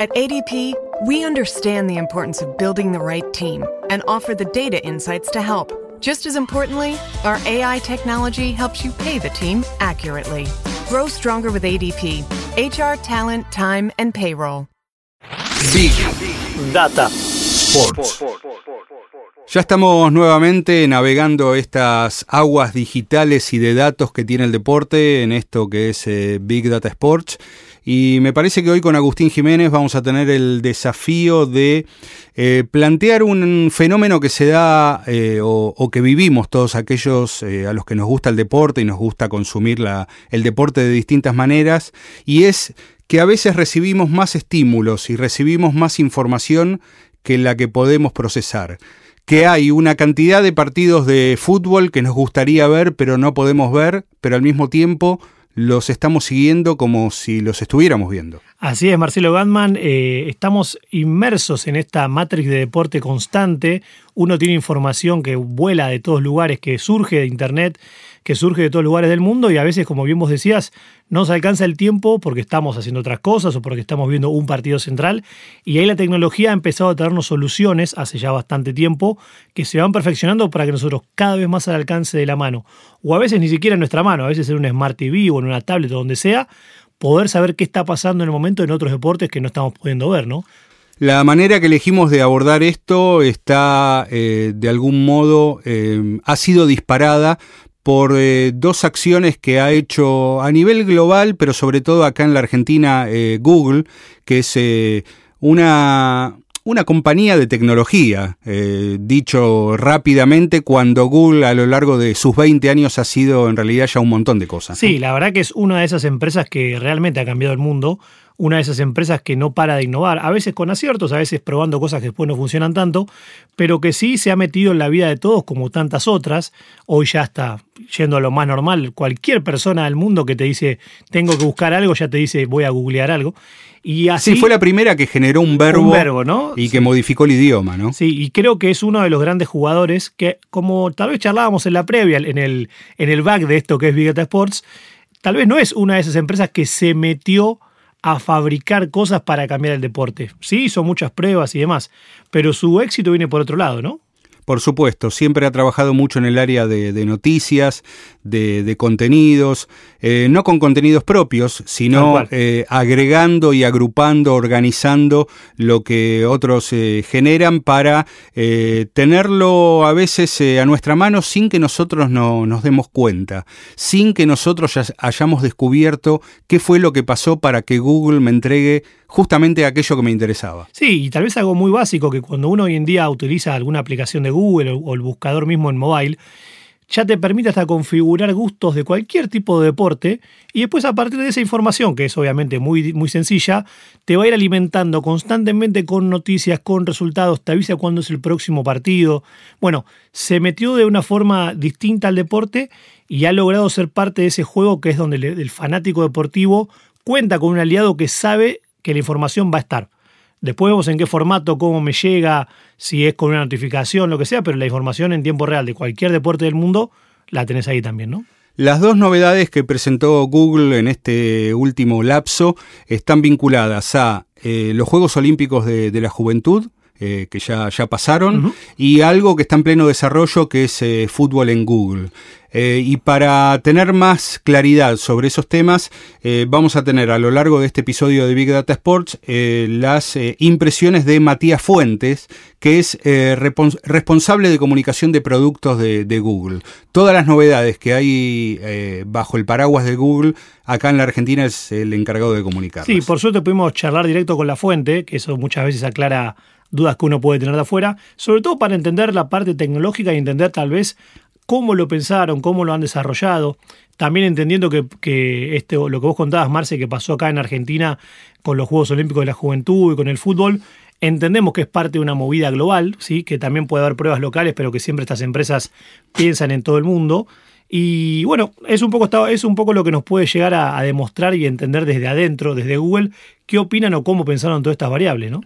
At ADP, we understand the importance of building the right team and offer the data insights to help. Just as importantly, our AI technology helps you pay the team accurately. Grow stronger with ADP. HR, talent, time, and payroll. Big Data Sports. Ya estamos nuevamente navegando estas aguas digitales y de datos que tiene el deporte en esto que es eh, Big Data Sports. Y me parece que hoy con Agustín Jiménez vamos a tener el desafío de eh, plantear un fenómeno que se da eh, o, que vivimos todos aquellos a los que nos gusta el deporte y nos gusta consumir el deporte de distintas maneras. Y es que a veces recibimos más estímulos y recibimos más información que la que podemos procesar que hay una cantidad de partidos de fútbol que nos gustaría ver, pero no podemos ver, pero al mismo tiempo los estamos siguiendo como si los estuviéramos viendo. Así es, Marcelo Gatman, eh, estamos inmersos en esta matrix de deporte constante, uno tiene información que vuela de todos lugares, que surge de Internet, que surge de todos lugares del mundo y a veces, como bien vos decías, no nos alcanza el tiempo porque estamos haciendo otras cosas o porque estamos viendo un partido central y ahí la tecnología ha empezado a traernos soluciones hace ya bastante tiempo que se van perfeccionando para que nosotros cada vez más al alcance de la mano o a veces ni siquiera en nuestra mano, a veces en un Smart TV o en una tablet o donde sea, poder saber qué está pasando en el momento en otros deportes que no estamos pudiendo ver, ¿no? La manera que elegimos de abordar esto está, eh, de algún modo, eh, ha sido disparada por eh, dos acciones que ha hecho a nivel global, pero sobre todo acá en la Argentina, eh, Google, que es eh, una, una compañía de tecnología, dicho rápidamente, cuando Google a lo largo de sus 20 años ha sido en realidad ya un montón de cosas. Sí, la verdad que es una de esas empresas que realmente ha cambiado el mundo una de esas empresas que no para de innovar, a veces con aciertos, a veces probando cosas que después no funcionan tanto, pero que sí se ha metido en la vida de todos como tantas otras. Hoy ya está yendo a lo más normal. Cualquier persona del mundo que te dice tengo que buscar algo, ya te dice voy a googlear algo. Y así, sí, fue la primera que generó un verbo, verbo ¿no? y que modificó el idioma, ¿no? Sí, y creo que es uno de los grandes jugadores que, como tal vez charlábamos en la previa, en el, en el back de esto que es Big Data Sports, tal vez no es una de esas empresas que se metió a fabricar cosas para cambiar el deporte. Sí, hizo muchas pruebas y demás, pero su éxito viene por otro lado, ¿no? Por supuesto, siempre ha trabajado mucho en el área de, noticias, de, contenidos, eh, no con contenidos propios, sino eh, agregando y agrupando, organizando lo que otros eh, generan para tenerlo a veces a nuestra mano sin que nosotros no, nos demos cuenta, sin que nosotros hayamos descubierto qué fue lo que pasó para que Google me entregue justamente aquello que me interesaba. Sí, y tal vez algo muy básico que cuando uno hoy en día utiliza alguna aplicación de Google o el buscador mismo en mobile, ya te permite hasta configurar gustos de cualquier tipo de deporte y después a partir de esa información, que es obviamente muy, muy sencilla, te va a ir alimentando constantemente con noticias, con resultados, te avisa cuándo es el próximo partido. Bueno, se metió de una forma distinta al deporte y ha logrado ser parte de ese juego que es donde el fanático deportivo cuenta con un aliado que sabe que la información va a estar. Después vemos en qué formato, cómo me llega, si es con una notificación, lo que sea, pero la información en tiempo real de cualquier deporte del mundo la tenés ahí también, ¿no? Las dos novedades que presentó Google en este último lapso están vinculadas a eh, los Juegos Olímpicos de, la Juventud, eh, que ya, ya pasaron, y algo que está en pleno desarrollo, que es eh, fútbol en Google. Eh, y para tener más claridad sobre esos temas, eh, vamos a tener a lo largo de este episodio de Big Data Sports eh, las impresiones de Matías Fuentes, que es responsable de comunicación de productos de, Google. Todas las novedades que hay bajo el paraguas de Google, acá en la Argentina es el encargado de comunicar. Sí, por suerte pudimos charlar directo con la fuente, que eso muchas veces aclara dudas que uno puede tener de afuera, sobre todo para entender la parte tecnológica y entender tal vez cómo lo pensaron, cómo lo han desarrollado. También entendiendo que, que este, lo que vos contabas, Marce, que pasó acá en Argentina con los Juegos Olímpicos de la Juventud y con el fútbol, entendemos que es parte de una movida global, ¿sí? que también puede haber pruebas locales, pero que siempre estas empresas piensan en todo el mundo. Y bueno, es un poco, es un poco lo que nos puede llegar a, demostrar y entender desde adentro, desde Google, qué opinan o cómo pensaron todas estas variables, ¿no?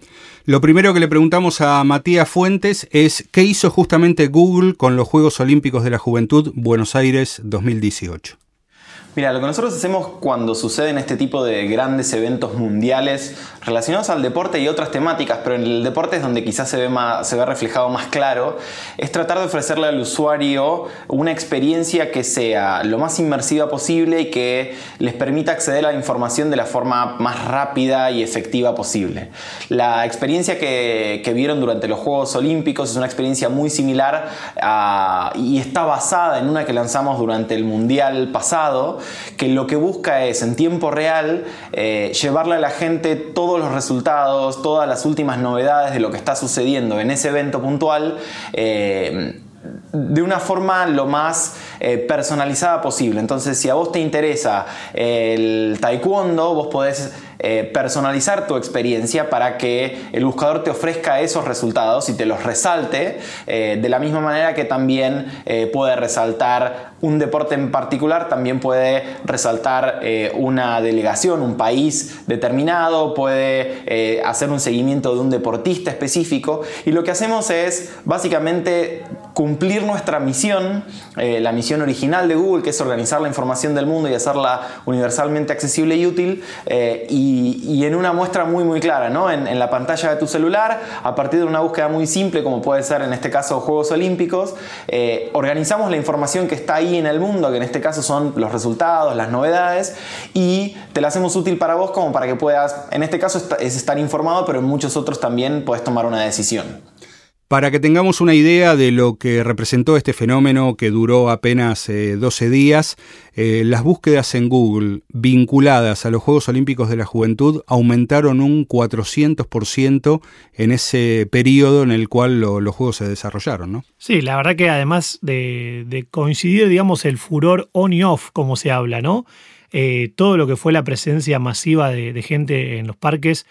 Lo primero que le preguntamos a Matías Fuentes es qué hizo justamente Google con los Juegos Olímpicos de la Juventud Buenos Aires 2018. Mira, lo que nosotros hacemos cuando suceden este tipo de grandes eventos mundiales relacionados al deporte y otras temáticas, pero en el deporte es donde quizás se ve, más, se ve reflejado más claro, es tratar de ofrecerle al usuario una experiencia que sea lo más inmersiva posible y que les permita acceder a la información de la forma más rápida y efectiva posible. La experiencia que, que vieron durante los Juegos Olímpicos es una experiencia muy similar a, y está basada en una que lanzamos durante el Mundial pasado, que lo que busca es en tiempo real eh, llevarle a la gente todos los resultados, todas las últimas novedades de lo que está sucediendo en ese evento puntual. Eh, de una forma lo más eh, personalizada posible. Entonces, si a vos te interesa el taekwondo, vos podés eh, personalizar tu experiencia para que el buscador te ofrezca esos resultados y te los resalte eh, de la misma manera que también eh, puede resaltar un deporte en particular, también puede resaltar una delegación, un país determinado, puede hacer un seguimiento de un deportista específico. Y lo que hacemos es básicamente cumplir nuestra misión, la misión original de Google, que es organizar la información del mundo y hacerla universalmente accesible y útil y y, en una muestra muy muy clara, ¿no? En, la pantalla de tu celular, a partir de una búsqueda muy simple, como puede ser en este caso Juegos Olímpicos, eh, organizamos la información que está ahí en el mundo, que en este caso son los resultados, las novedades, y te la hacemos útil para vos como para que puedas, en este caso es estar informado, pero en muchos otros también puedes tomar una decisión. Para que tengamos una idea de lo que representó este fenómeno que duró apenas 12 eh, días, eh, las búsquedas en Google vinculadas a los Juegos Olímpicos de la Juventud aumentaron un 400% en ese periodo en el cual los Juegos se desarrollaron, ¿no? Sí, la verdad que además de, coincidir, digamos, el furor on y off, como se habla, ¿no? Eh, todo lo que fue la presencia masiva de gente en los parques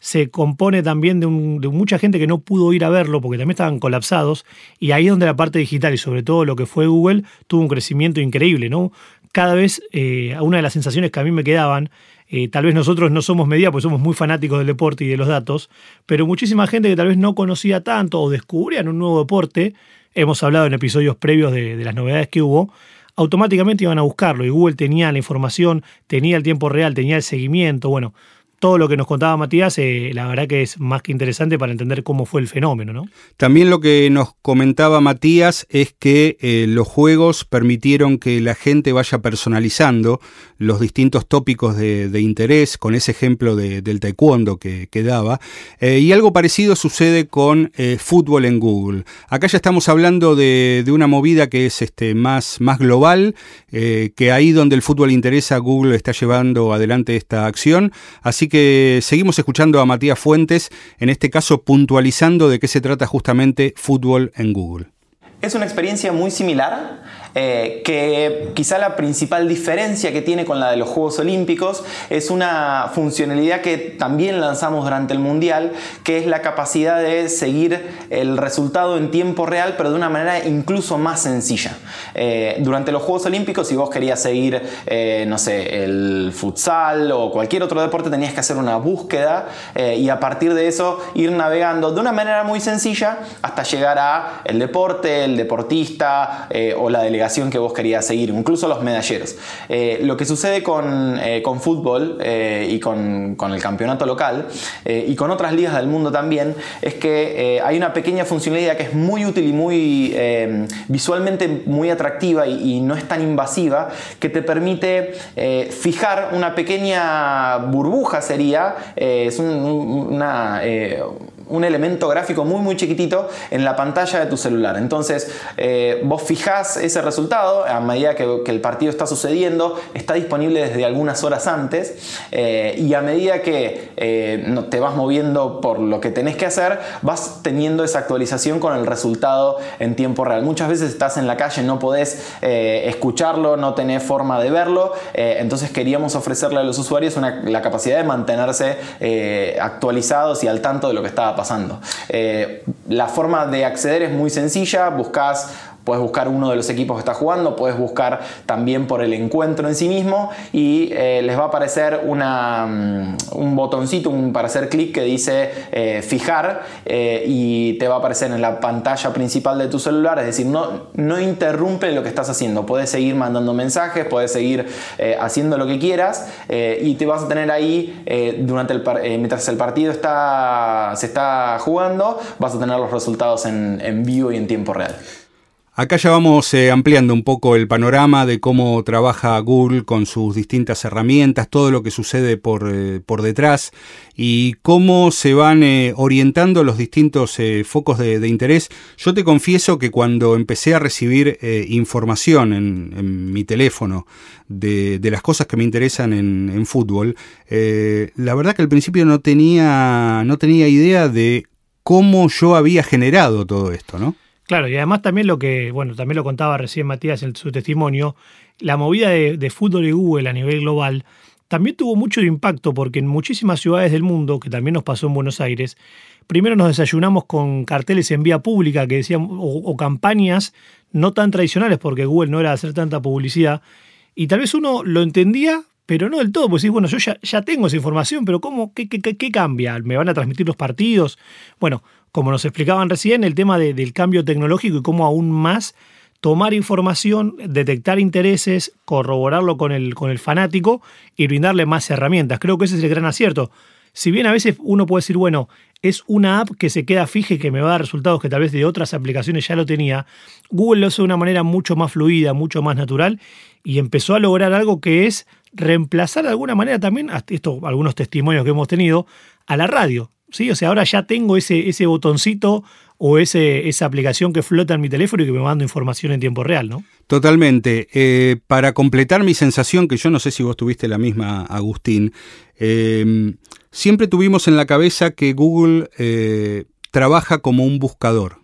se compone también de, mucha gente que no pudo ir a verlo porque también estaban colapsados y ahí es donde la parte digital y sobre todo lo que fue Google tuvo un crecimiento increíble, ¿no? Cada vez eh, una de las sensaciones que a mí me quedaban, eh, tal vez nosotros no somos media porque somos muy fanáticos del deporte y de los datos, pero muchísima gente que tal vez no conocía tanto o descubrían un nuevo deporte, hemos hablado en episodios previos de, de las novedades que hubo, automáticamente iban a buscarlo y Google tenía la información, tenía el tiempo real, tenía el seguimiento, bueno, todo lo que nos contaba Matías, eh, la verdad que es más que interesante para entender cómo fue el fenómeno, ¿no? También lo que nos comentaba Matías es que eh, los juegos permitieron que la gente vaya personalizando los distintos tópicos de, interés, con ese ejemplo del taekwondo que, daba. Eh, y algo parecido sucede con fútbol en Google. Acá ya estamos hablando de, una movida que es este, más, más global, que ahí donde el fútbol interesa, Google está llevando adelante esta acción. Así que seguimos escuchando a Matías Fuentes, en este caso puntualizando de qué se trata justamente fútbol en Google. Es una experiencia muy similar eh, que quizá la principal diferencia que tiene con la de los Juegos Olímpicos es una funcionalidad que también lanzamos durante el Mundial, que es la capacidad de seguir el resultado en tiempo real, pero de una manera incluso más sencilla. Eh, durante los Juegos Olímpicos, si vos querías seguir, eh, no sé, el futsal o cualquier otro deporte, tenías que hacer una búsqueda y a partir de eso ir navegando de una manera muy sencilla hasta llegar a el deporte, el deportista o la delegación que vos querías seguir, incluso los medalleros. Eh, lo que sucede con, eh, con fútbol eh, y con, con, el campeonato local y con otras ligas del mundo también es que hay una pequeña funcionalidad que es muy útil y muy visualmente muy atractiva y, no es tan invasiva que te permite fijar una pequeña burbuja sería, es una un elemento gráfico muy muy chiquitito en la pantalla de tu celular. Entonces eh, vos fijás ese resultado a medida que, el partido está sucediendo, está disponible desde algunas horas antes eh, y a medida que eh, te vas moviendo por lo que tenés que hacer, vas teniendo esa actualización con el resultado en tiempo real. Muchas veces estás en la calle, no podés escucharlo, no tenés forma de verlo, entonces queríamos ofrecerle a los usuarios la capacidad de mantenerse actualizados y al tanto de lo que estaba pasando. Eh, la forma de acceder es muy sencilla, buscas puedes buscar uno de los equipos que está jugando, puedes buscar también por el encuentro en sí mismo y eh, les va a aparecer mm, un botoncito para hacer clic que dice eh, fijar eh, y te va a aparecer en la pantalla principal de tu celular, es decir, no, no interrumpe lo que estás haciendo, puedes seguir mandando mensajes, puedes seguir haciendo lo que quieras y te vas a tener ahí durante el, mientras el partido está, se está jugando, vas a tener los resultados en, en vivo y en tiempo real. Acá ya vamos eh, ampliando un poco el panorama de cómo trabaja Google con sus distintas herramientas, todo lo que sucede por, eh, por detrás y cómo se van eh, orientando los distintos focos de, interés. Yo te confieso que cuando empecé a recibir información en, mi teléfono de, de, las cosas que me interesan en, en fútbol, la verdad que al principio no tenía, no tenía idea de cómo yo había generado todo esto, ¿no? Claro, y además también lo que, bueno, también lo contaba recién Matías en su testimonio, la movida de, fútbol y Google a nivel global también tuvo mucho impacto porque en muchísimas ciudades del mundo, que también nos pasó en Buenos Aires, primero nos desayunamos con carteles en vía pública que decían, o, campañas no tan tradicionales porque Google no era hacer tanta publicidad, y tal vez uno lo entendía, pero no del todo, pues sí, bueno, yo ya, ya tengo esa información, pero ¿cómo? ¿Qué, qué, qué cambia? ¿Me van a transmitir los partidos? Bueno, como nos explicaban recién, el tema del cambio tecnológico y cómo aún más tomar información, detectar intereses, corroborarlo con el, con el fanático y brindarle más herramientas. Creo que ese es el gran acierto. Si bien a veces uno puede decir, bueno, es una app que se queda fija y que me va a dar resultados que tal vez de otras aplicaciones ya lo tenía, Google lo hace de una manera mucho más fluida, mucho más natural y empezó a lograr algo que es reemplazar de alguna manera también, algunos testimonios que hemos tenido, a la radio. ¿Sí? O sea, ahora ya tengo ese, ese botoncito o ese, esa aplicación que flota en mi teléfono y que me manda información en tiempo real, ¿no? Totalmente. Eh, para completar mi sensación, que yo no sé si vos tuviste la misma, Agustín, eh, siempre tuvimos en la cabeza que Google eh, trabaja como un buscador.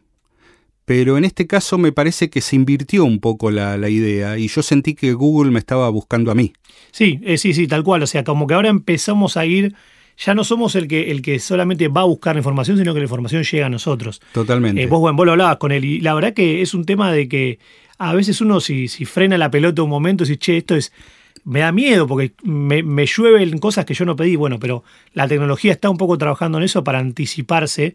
Pero en este caso me parece que se invirtió un poco la, la idea y yo sentí que Google me estaba buscando a mí. Sí, sí, sí, tal cual. O sea, como que ahora empezamos a ir ya no somos el que, el que solamente va a buscar la información, sino que la información llega a nosotros. Totalmente. Eh, vos, bueno, vos lo hablabas con él y la verdad que es un tema de que a veces uno si, si frena la pelota un momento, y dice, che, esto es me da miedo porque me, me llueven cosas que yo no pedí. Bueno, pero la tecnología está un poco trabajando en eso para anticiparse.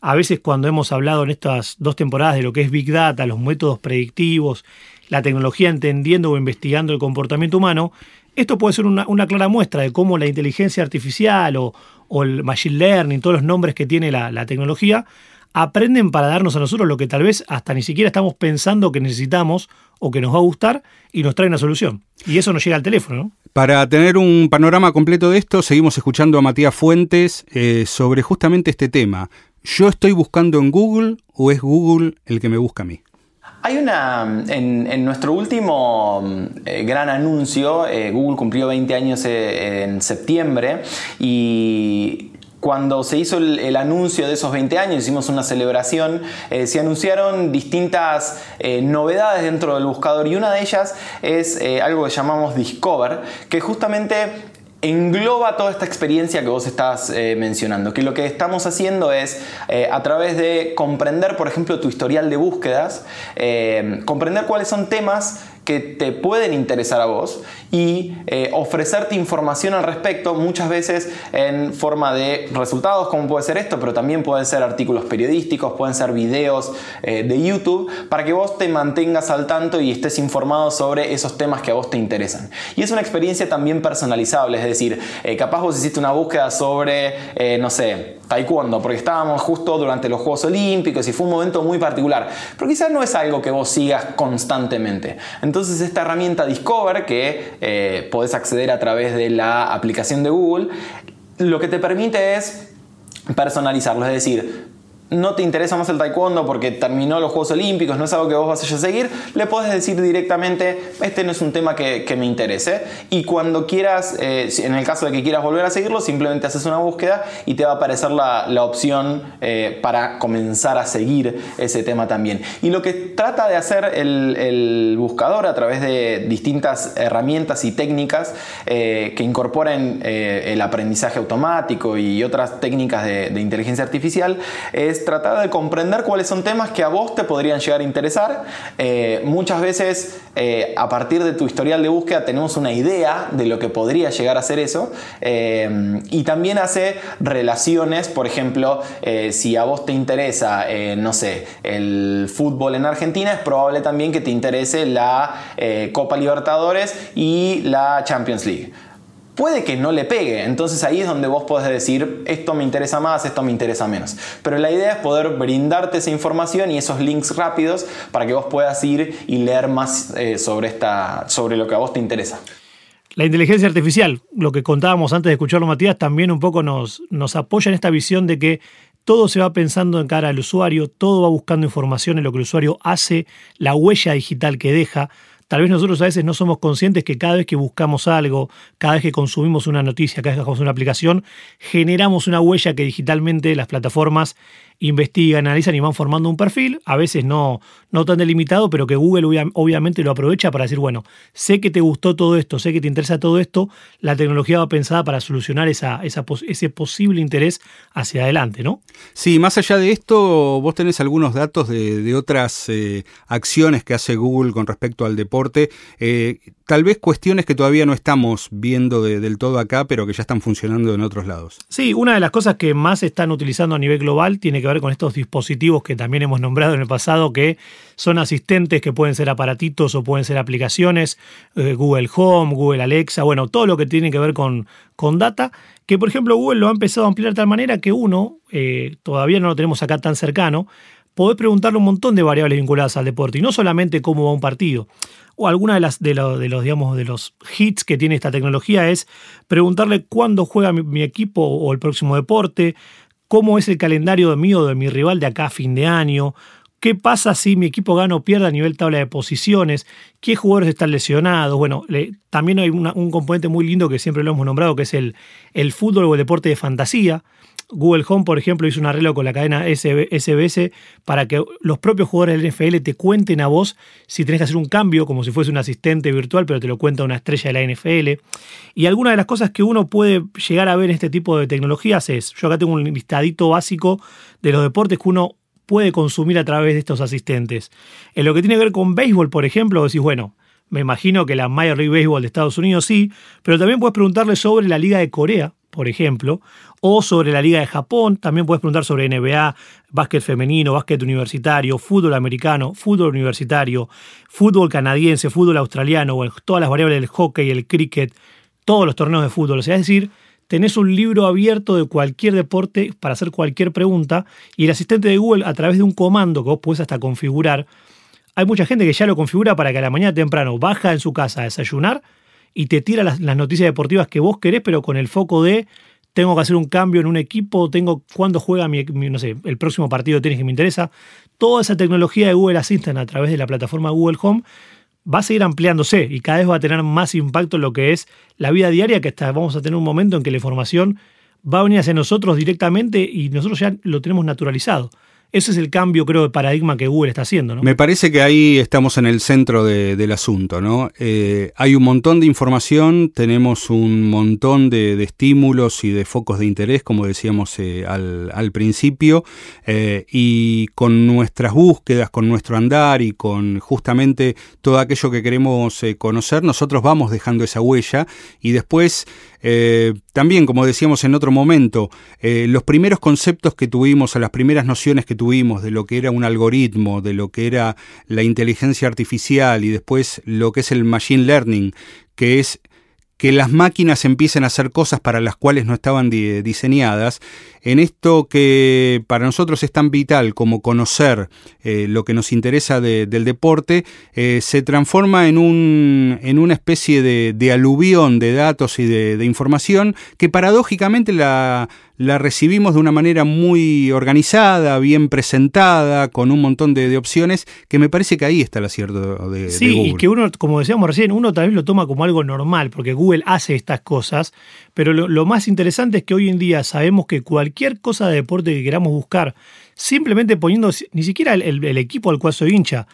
A veces cuando hemos hablado en estas dos temporadas de lo que es Big Data, los métodos predictivos, la tecnología entendiendo o investigando el comportamiento humano, esto puede ser una, clara muestra de cómo la inteligencia artificial o, el machine learning, todos los nombres que tiene la, tecnología, aprenden para darnos a nosotros lo que tal vez hasta ni siquiera estamos pensando que necesitamos o que nos va a gustar y nos trae una solución. Y eso nos llega al teléfono, Para tener un panorama completo de esto, seguimos escuchando a Matías Fuentes eh, sobre justamente este tema. ¿Yo estoy buscando en Google o es Google el que me busca a mí? Hay una, en, nuestro último eh, gran anuncio, eh, Google cumplió 20 años eh, en septiembre y cuando se hizo el, anuncio de esos 20 años, hicimos una celebración, se anunciaron distintas novedades dentro del buscador y una de ellas es algo que llamamos Discover, que justamente engloba toda esta experiencia que vos estás eh, mencionando, que lo que estamos haciendo es, eh, a través de comprender, por ejemplo, tu historial de búsquedas, eh, comprender cuáles son temas que te pueden interesar a vos y eh, ofrecerte información al respecto, muchas veces en forma de resultados, como puede ser esto, pero también pueden ser artículos periodísticos, pueden ser videos eh, de YouTube, para que vos te mantengas al tanto y estés informado sobre esos temas que a vos te interesan. Y es una experiencia también personalizable, es decir, eh, capaz vos hiciste una búsqueda sobre, no sé, taekwondo, porque estábamos justo durante los Juegos Olímpicos y fue un momento muy particular, pero quizás no es algo que vos sigas constantemente. Esta herramienta Discover, que eh, podés acceder a través de la aplicación de Google, lo que te permite es personalizarlo, es decir, no te interesa más el taekwondo porque terminó los Juegos Olímpicos, no es algo que vos vas a seguir, le puedes decir directamente, este no es un tema que, me interese. Y cuando quieras, eh, en el caso de que quieras volver a seguirlo, simplemente haces una búsqueda y te va a aparecer la, opción eh, para comenzar a seguir ese tema también. Y lo que trata de hacer el, buscador a través de distintas herramientas y técnicas eh, que incorporen el aprendizaje automático y otras técnicas de inteligencia artificial es tratar de comprender cuáles son temas que a vos te podrían llegar a interesar. Eh, muchas veces eh, a partir de tu historial de búsqueda tenemos una idea de lo que podría llegar a ser eso y también hace relaciones, por ejemplo, si a vos te interesa, no sé, el fútbol en Argentina, es probable también que te interese la Copa Libertadores y la Champions League puede que no le pegue. Entonces ahí es donde vos podés decir, esto me interesa más, esto me interesa menos. Pero la idea es poder brindarte esa información y esos links rápidos para que vos puedas ir y leer más eh, sobre, esta, sobre lo que a vos te interesa. La inteligencia artificial, lo que contábamos antes de escucharlo Matías, también un poco nos, nos apoya en esta visión de que todo se va pensando en cara al usuario, todo va buscando información en lo que el usuario hace, la huella digital que deja. Tal vez nosotros a veces no somos conscientes que cada vez que buscamos algo, cada vez que consumimos una noticia, cada vez que bajamos una aplicación, generamos una huella que digitalmente las plataformas investigan, analizan y van formando un perfil, a veces no, no tan delimitado, pero que Google obviamente lo aprovecha para decir, bueno, sé que te gustó todo esto, sé que te interesa todo esto, la tecnología va pensada para solucionar esa, ese posible interés hacia adelante, ¿no? Sí, más allá de esto, vos tenés algunos datos de, otras eh, acciones que hace Google con respecto al deporte, eh, tal vez cuestiones que todavía no estamos viendo del todo acá, pero que ya están funcionando en otros lados. Sí, una de las cosas que más están utilizando a nivel global tiene que ver con estos dispositivos que también hemos nombrado en el pasado, que son asistentes que pueden ser aparatitos o pueden ser aplicaciones, eh, Google Home, Google Alexa, bueno, todo lo que tiene que ver con, con data, que por ejemplo Google lo ha empezado a ampliar de tal manera que uno, eh, todavía no lo tenemos acá tan cercano, podés preguntarle un montón de variables vinculadas al deporte y no solamente cómo va un partido. O alguna de las de, los, digamos de los hits que tiene esta tecnología es preguntarle cuándo juega mi equipo o el próximo deporte, cómo es el calendario de mí o de mi rival de acá a fin de año, qué pasa si mi equipo gana o pierde a nivel tabla de posiciones, qué jugadores están lesionados. Bueno, también hay un componente muy lindo que siempre lo hemos nombrado, que es el, el fútbol o el deporte de fantasía. Google Home, por ejemplo, hizo un arreglo con la cadena SBS para que los propios jugadores del NFL te cuenten a vos si tenés que hacer un cambio, como si fuese un asistente virtual, pero te lo cuenta una estrella de la NFL. Y algunas de las cosas que uno puede llegar a ver en este tipo de tecnologías es, yo acá tengo un listadito básico de los deportes que uno puede consumir a través de estos asistentes. En lo que tiene que ver con béisbol, por ejemplo, decís, bueno, me imagino que la Major League Baseball de Estados Unidos sí, pero también puedes preguntarle sobre la Liga de Corea, por ejemplo, o sobre la Liga de Japón. También puedes preguntar sobre NBA, básquet femenino, básquet universitario, fútbol americano, fútbol universitario, fútbol canadiense, fútbol australiano, todas las variables del hockey, el cricket, todos los torneos de fútbol. O sea, es decir, tenés un libro abierto de cualquier deporte para hacer cualquier pregunta y el asistente de Google, a través de un comando que vos puedes hasta configurar, hay mucha gente que ya lo configura para que a la mañana temprano baja en su casa a desayunar y te tira las, noticias deportivas que vos querés, pero con el foco de tengo que hacer un cambio en un equipo, tengo cuándo juega mi, no sé, el próximo partido de tenis que me interesa. Toda esa tecnología de Google Assistant a través de la plataforma Google Home va a seguir ampliándose y cada vez va a tener más impacto en lo que es la vida diaria, que hasta vamos a tener un momento en que la información va a venir hacia nosotros directamente y nosotros ya lo tenemos naturalizado. Ese es el cambio, creo, de paradigma que Google está haciendo. ¿no? Me parece que ahí estamos en el centro del asunto. ¿no? Eh, hay un montón de información, tenemos un montón de, estímulos y de focos de interés, como decíamos eh, al, principio, eh, y con nuestras búsquedas, con nuestro andar y con justamente todo aquello que queremos conocer, nosotros vamos dejando esa huella y después también, como decíamos en otro momento, los primeros conceptos que tuvimos, o las primeras nociones que tuvimos de lo que era un algoritmo, de lo que era la inteligencia artificial y después lo que es el machine learning, que es que las máquinas empiecen a hacer cosas para las cuales no estaban diseñadas, en esto que para nosotros es tan vital como conocer eh, lo que nos interesa del deporte, eh, se transforma en, un, en una especie de, aluvión de datos y de, información que paradójicamente la, la recibimos de una manera muy organizada, bien presentada, con un montón de, opciones, que me parece que ahí está el acierto de, sí, Google. y que uno, como decíamos recién, uno tal vez lo toma como algo normal, porque Google hace estas cosas, pero lo, más interesante es que hoy en día sabemos que cualquier cosa de deporte que queramos buscar, simplemente poniendo ni siquiera el, equipo al cual soy hincha,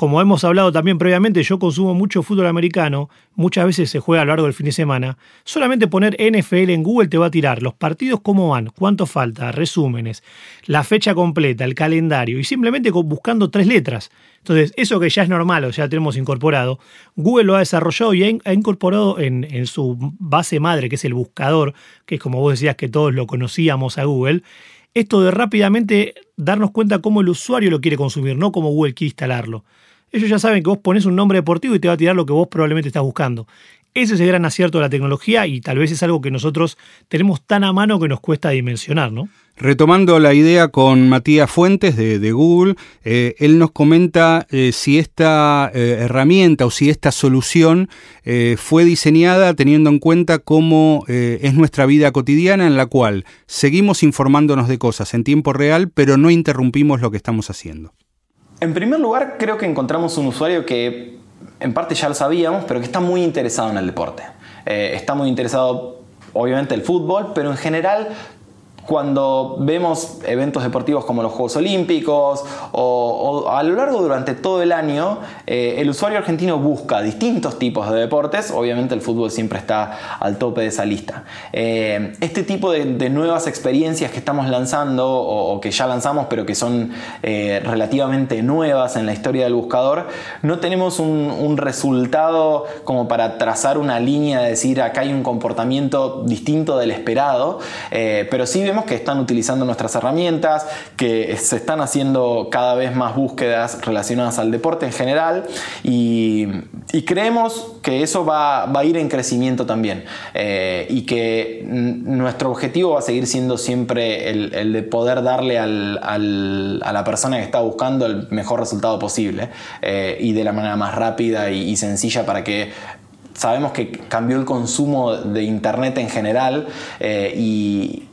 como hemos hablado también previamente, yo consumo mucho fútbol americano, muchas veces se juega a lo largo del fin de semana. Solamente poner NFL en Google te va a tirar los partidos cómo van, cuánto falta, resúmenes, la fecha completa, el calendario y simplemente buscando tres letras. Entonces, eso que ya es normal o ya tenemos incorporado, Google lo ha desarrollado y ha, incorporado en, en su base madre, que es el buscador, que es como vos decías que todos lo conocíamos a Google esto de rápidamente darnos cuenta cómo el usuario lo quiere consumir, no cómo Google quiere instalarlo. Ellos ya saben que vos pones un nombre deportivo y te va a tirar lo que vos probablemente estás buscando. Ese es el gran acierto de la tecnología y tal vez es algo que nosotros tenemos tan a mano que nos cuesta dimensionar, ¿no? Retomando la idea con Matías Fuentes de, Google, eh, él nos comenta eh, si esta eh, herramienta o si esta solución fue diseñada teniendo en cuenta cómo es nuestra vida cotidiana en la cual seguimos informándonos de cosas en tiempo real, pero no interrumpimos lo que estamos haciendo. En primer lugar, creo que encontramos un usuario que en parte ya lo sabíamos, pero que está muy interesado en el deporte. está muy interesado obviamente el fútbol, pero en general cuando vemos eventos deportivos como los Juegos Olímpicos o, a lo largo durante todo el año, eh, el usuario argentino busca distintos tipos de deportes, obviamente el fútbol siempre está al tope de esa lista. Eh, este tipo de, nuevas experiencias que estamos lanzando o, que ya lanzamos pero que son eh, relativamente nuevas en la historia del buscador, no tenemos un, un resultado como para trazar una línea de decir acá hay un comportamiento distinto del esperado, pero sí vemos que están utilizando nuestras herramientas, que se están haciendo cada vez más búsquedas relacionadas al deporte en general y, creemos que eso va, a ir en crecimiento también eh, y que nuestro objetivo va a seguir siendo siempre el, de poder darle a la persona que está buscando el mejor resultado posible eh, y de la manera más rápida y, sencilla para que sabemos que cambió el consumo de Internet en general eh, y,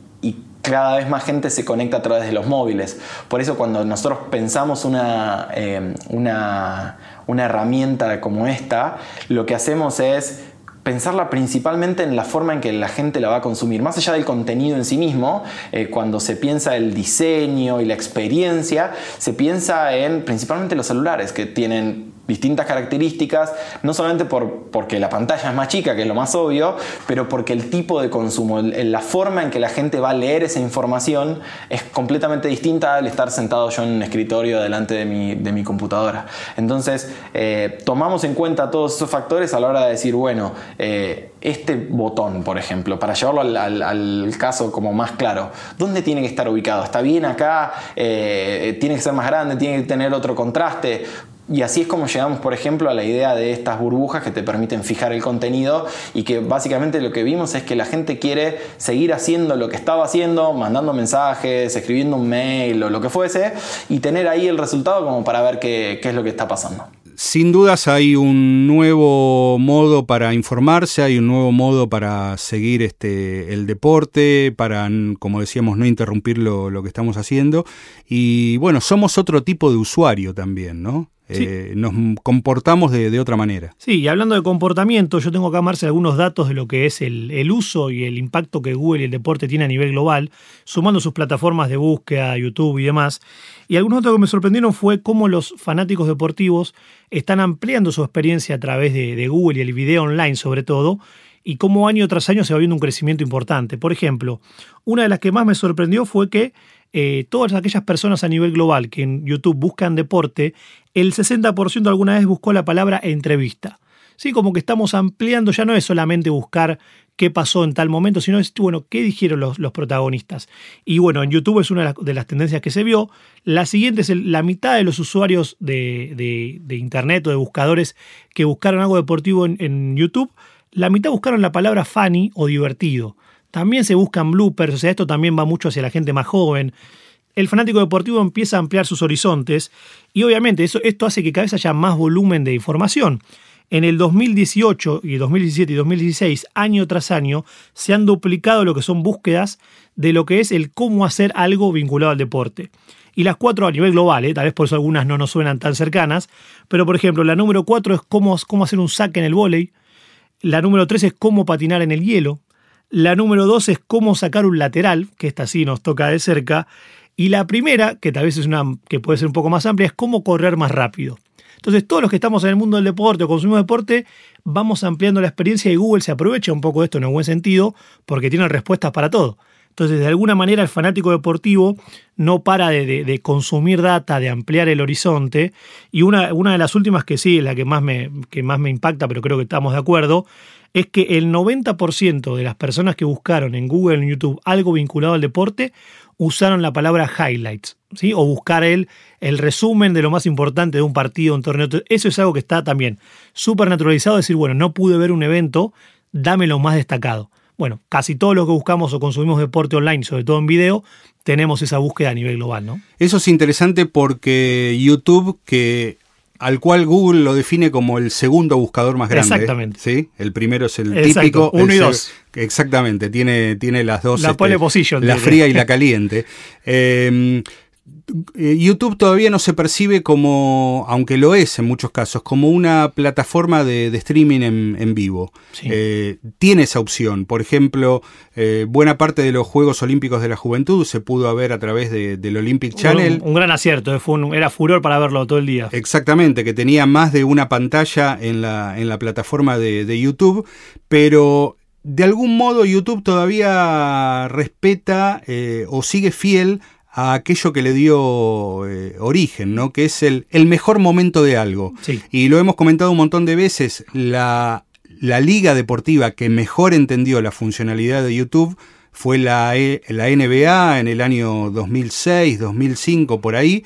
cada vez más gente se conecta a través de los móviles. Por eso cuando nosotros pensamos una, eh, una, una herramienta como esta, lo que hacemos es pensarla principalmente en la forma en que la gente la va a consumir. Más allá del contenido en sí mismo, eh, cuando se piensa el diseño y la experiencia, se piensa en principalmente los celulares que tienen distintas características, no solamente por, porque la pantalla es más chica, que es lo más obvio, pero porque el tipo de consumo, la forma en que la gente va a leer esa información es completamente distinta al estar sentado yo en un escritorio delante de mi, de mi computadora. Entonces, eh, tomamos en cuenta todos esos factores a la hora de decir, bueno, eh, este botón, por ejemplo, para llevarlo al, caso como más claro, ¿dónde tiene que estar ubicado? ¿Está bien acá? Eh, ¿Tiene que ser más grande? ¿Tiene que tener otro contraste? Y así es como llegamos, por ejemplo, a la idea de estas burbujas que te permiten fijar el contenido y que básicamente lo que vimos es que la gente quiere seguir haciendo lo que estaba haciendo, mandando mensajes, escribiendo un mail o lo que fuese, y tener ahí el resultado como para ver qué, es lo que está pasando. Sin dudas hay un nuevo modo para informarse, hay un nuevo modo para seguir este, el deporte, para, como decíamos, no interrumpir lo, lo que estamos haciendo. Y bueno, somos otro tipo de usuario también, ¿no? Eh, nos comportamos de, otra manera. Sí, y hablando de comportamiento, yo tengo acá, Marcel, algunos datos de lo que es el, uso y el impacto que Google y el deporte tiene a nivel global, sumando sus plataformas de búsqueda, YouTube y demás. Y algunos datos que me sorprendieron fue cómo los fanáticos deportivos están ampliando su experiencia a través de, de Google y el video online sobre todo, y cómo año tras año se va viendo un crecimiento importante. Por ejemplo, una de las que más me sorprendió fue que eh, todas aquellas personas a nivel global que en YouTube buscan deporte, el 60% alguna vez buscó la palabra entrevista. Sí, como que estamos ampliando, ya no es solamente buscar qué pasó en tal momento, sino es, bueno, qué dijeron los, protagonistas. Y bueno, en YouTube es una de las, tendencias que se vio. La siguiente es la mitad de los usuarios de, Internet o de buscadores que buscaron algo deportivo en YouTube, la mitad buscaron la palabra funny o divertido. También se buscan bloopers, o sea, esto también va mucho hacia la gente más joven. El fanático deportivo empieza a ampliar sus horizontes y obviamente eso, esto hace que cada vez haya más volumen de información. En el 2018 y 2017 y 2016, año tras año, se han duplicado lo que son búsquedas de lo que es el cómo hacer algo vinculado al deporte. Y las cuatro a nivel global, ¿eh? tal vez por eso algunas no nos suenan tan cercanas, pero por ejemplo, la número cuatro es cómo, cómo hacer un saque en el vóley, la número tres es cómo patinar en el hielo, la número dos es cómo sacar un lateral, que esta sí nos toca de cerca. Y la primera, que tal vez es una que puede ser un poco más amplia, es cómo correr más rápido. Entonces, todos los que estamos en el mundo del deporte o consumimos deporte, vamos ampliando la experiencia y Google se aprovecha un poco de esto en un buen sentido porque tiene respuestas para todo. Entonces, de alguna manera, el fanático deportivo no para de, consumir data, de ampliar el horizonte. Y una, una, de las últimas que sí, la que más, me, que más me impacta, pero creo que estamos de acuerdo, es que el 90% de las personas que buscaron en Google, en YouTube, algo vinculado al deporte, usaron la palabra highlights, ¿sí? O buscar el, el resumen de lo más importante de un partido, un torneo. Eso es algo que está también súper naturalizado, decir, bueno, no pude ver un evento, dame lo más destacado. Bueno, casi todo lo que buscamos o consumimos deporte online, sobre todo en video, tenemos esa búsqueda a nivel global, ¿no? Eso es interesante porque YouTube, que al cual Google lo define como el segundo buscador más grande. Exactamente. ¿sí? El primero es el típico. Uno y dos. Exactamente, tiene, tiene las dos. La pole este, position. La fría y la caliente. Eh, YouTube todavía no se percibe como, aunque lo es en muchos casos, como una plataforma de, streaming en, vivo. Eh, tiene esa opción. Por ejemplo, eh, buena parte de los Juegos Olímpicos de la Juventud se pudo ver a través del Olympic Channel. Un, gran acierto, fue era furor para verlo todo el día. Exactamente, que tenía más de una pantalla en la, en la plataforma de, de YouTube, pero de algún modo YouTube todavía respeta o sigue fiel a aquello que le dio eh, origen, ¿no? que es el, el, mejor momento de algo. Y lo hemos comentado un montón de veces, la, la, liga deportiva que mejor entendió la funcionalidad de YouTube fue la, e, la NBA en el año 2006, 2005, por ahí,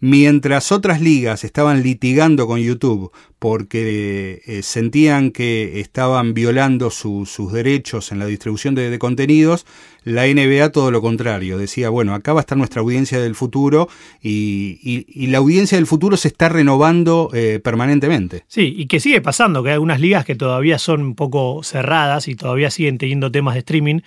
mientras otras ligas estaban litigando con YouTube porque eh, sentían que estaban violando sus derechos en la distribución de, contenidos, la NBA todo lo contrario, decía, bueno, acá va a estar nuestra audiencia del futuro y, la audiencia del futuro se está renovando eh, permanentemente. Sí, y que sigue pasando, que hay algunas ligas que todavía son un poco cerradas y todavía siguen teniendo temas de streaming.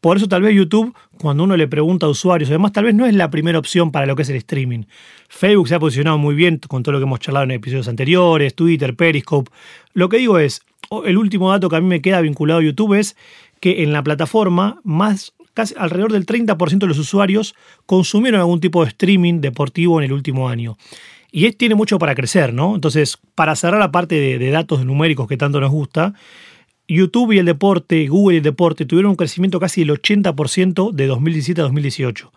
Por eso tal vez YouTube, cuando uno le pregunta a usuarios, además tal vez no es la primera opción para lo que es el streaming. Facebook se ha posicionado muy bien con todo lo que hemos charlado en episodios anteriores, Twitter, Periscope. Lo que digo es, el último dato que a mí me queda vinculado a YouTube es que en la plataforma más casi alrededor del 30% de los usuarios consumieron algún tipo de streaming deportivo en el último año. Y tiene mucho para crecer, ¿no? Entonces, para cerrar la parte de, de datos numéricos que tanto nos gusta, YouTube y el deporte, Google y el deporte tuvieron un crecimiento casi del 80% de 2017 a 2018.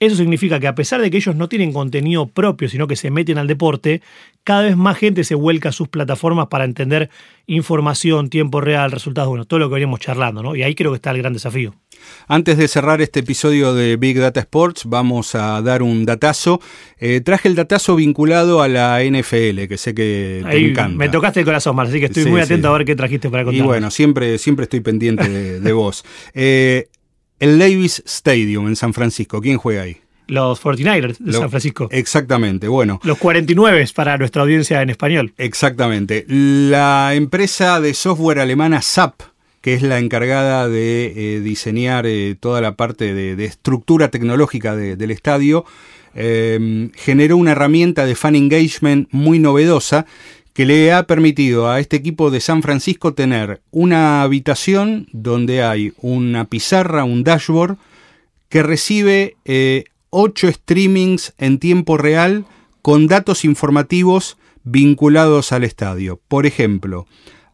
Eso significa que a pesar de que ellos no tienen contenido propio, sino que se meten al deporte, cada vez más gente se vuelca a sus plataformas para entender información, tiempo real, resultados, bueno, todo lo que veníamos charlando, ¿no? Y ahí creo que está el gran desafío. Antes de cerrar este episodio de Big Data Sports, vamos a dar un datazo. Eh, traje el datazo vinculado a la NFL, que sé que te encanta. Me tocaste el corazón, Mar, así que estoy muy atento a ver qué trajiste para contar. Y bueno, siempre, siempre estoy pendiente de, vos. Eh, el Davis Stadium en San Francisco. ¿Quién juega ahí? Los 49ers de San Francisco. Exactamente, bueno. Los 49 para nuestra audiencia en español. Exactamente. La empresa de software alemana SAP, que es la encargada de eh, diseñar eh, toda la parte de, estructura tecnológica del estadio, eh, generó una herramienta de fan engagement muy novedosa que le ha permitido a este equipo de San Francisco tener una habitación donde hay una pizarra, un dashboard, que recibe eh, ocho streamings en tiempo real con datos informativos vinculados al estadio. Por ejemplo,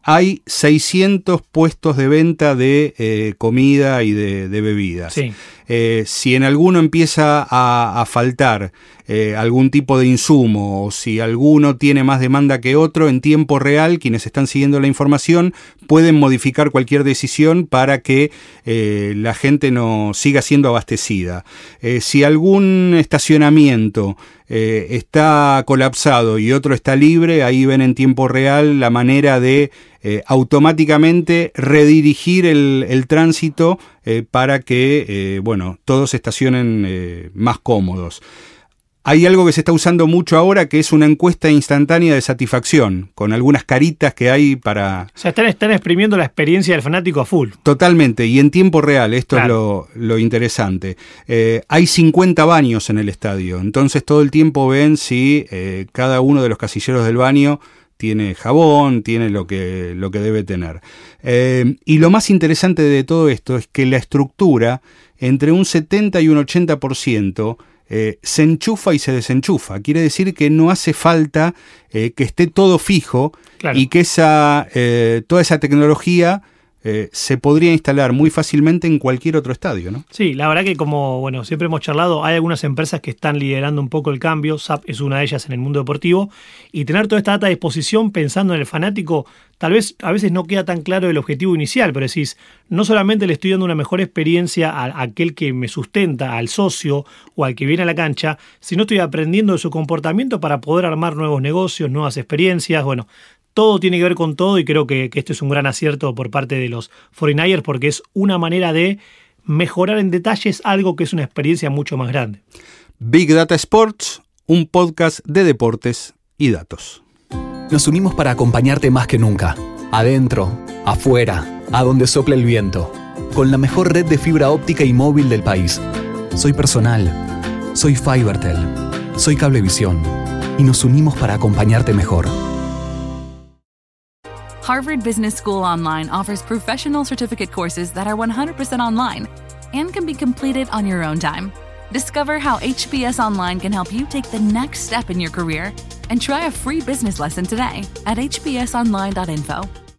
hay 600 puestos de venta de eh, comida y de, bebidas. Eh, si en alguno empieza a faltar eh, algún tipo de insumo o si alguno tiene más demanda que otro, en tiempo real quienes están siguiendo la información pueden modificar cualquier decisión para que la gente no siga siendo abastecida. Si algún estacionamiento está colapsado y otro está libre, ahí ven en tiempo real la manera de automáticamente redirigir el, el tránsito para que bueno, todos estacionen más cómodos. Hay algo que se está usando mucho ahora que es una encuesta instantánea de satisfacción, con algunas caritas que hay para... O sea, están, están exprimiendo la experiencia del fanático a full. Totalmente, y en tiempo real, esto es lo, interesante. Eh, hay 50 baños en el estadio, entonces todo el tiempo ven si eh, cada uno de los casilleros del baño tiene jabón, tiene lo que, lo que debe tener. Eh, y lo más interesante de todo esto es que la estructura, entre un 70 y un 80%, eh, se enchufa y se desenchufa. Quiere decir que no hace falta eh, que esté todo fijo y que esa, eh, toda esa tecnología se podría instalar muy fácilmente en cualquier otro estadio, ¿no? Sí, la verdad que como bueno, siempre hemos charlado, hay algunas empresas que están liderando un poco el cambio, SAP es una de ellas en el mundo deportivo, y tener toda esta data a disposición pensando en el fanático tal vez a veces no queda tan claro el objetivo inicial, pero decís, no solamente le estoy dando una mejor experiencia a aquel que me sustenta, al socio o al que viene a la cancha, sino estoy aprendiendo de su comportamiento para poder armar nuevos negocios, nuevas experiencias, bueno, todo tiene que ver con todo y creo que, esto es un gran acierto por parte de los 49ers porque es una manera de mejorar en detalles algo que es una experiencia mucho más grande. Big Data Sports, un podcast de deportes y datos. Nos unimos para acompañarte más que nunca. Adentro, afuera, a donde sople el viento. Con la mejor red de fibra óptica y móvil del país. Soy personal. Soy Fibertel. Soy Cablevisión. Y nos unimos para acompañarte mejor. Harvard Business School Online offers professional certificate courses that are 100% online and can be completed on your own time. Discover how HBS Online can help you take the next step in your career and try a free business lesson today at hbsonline.info.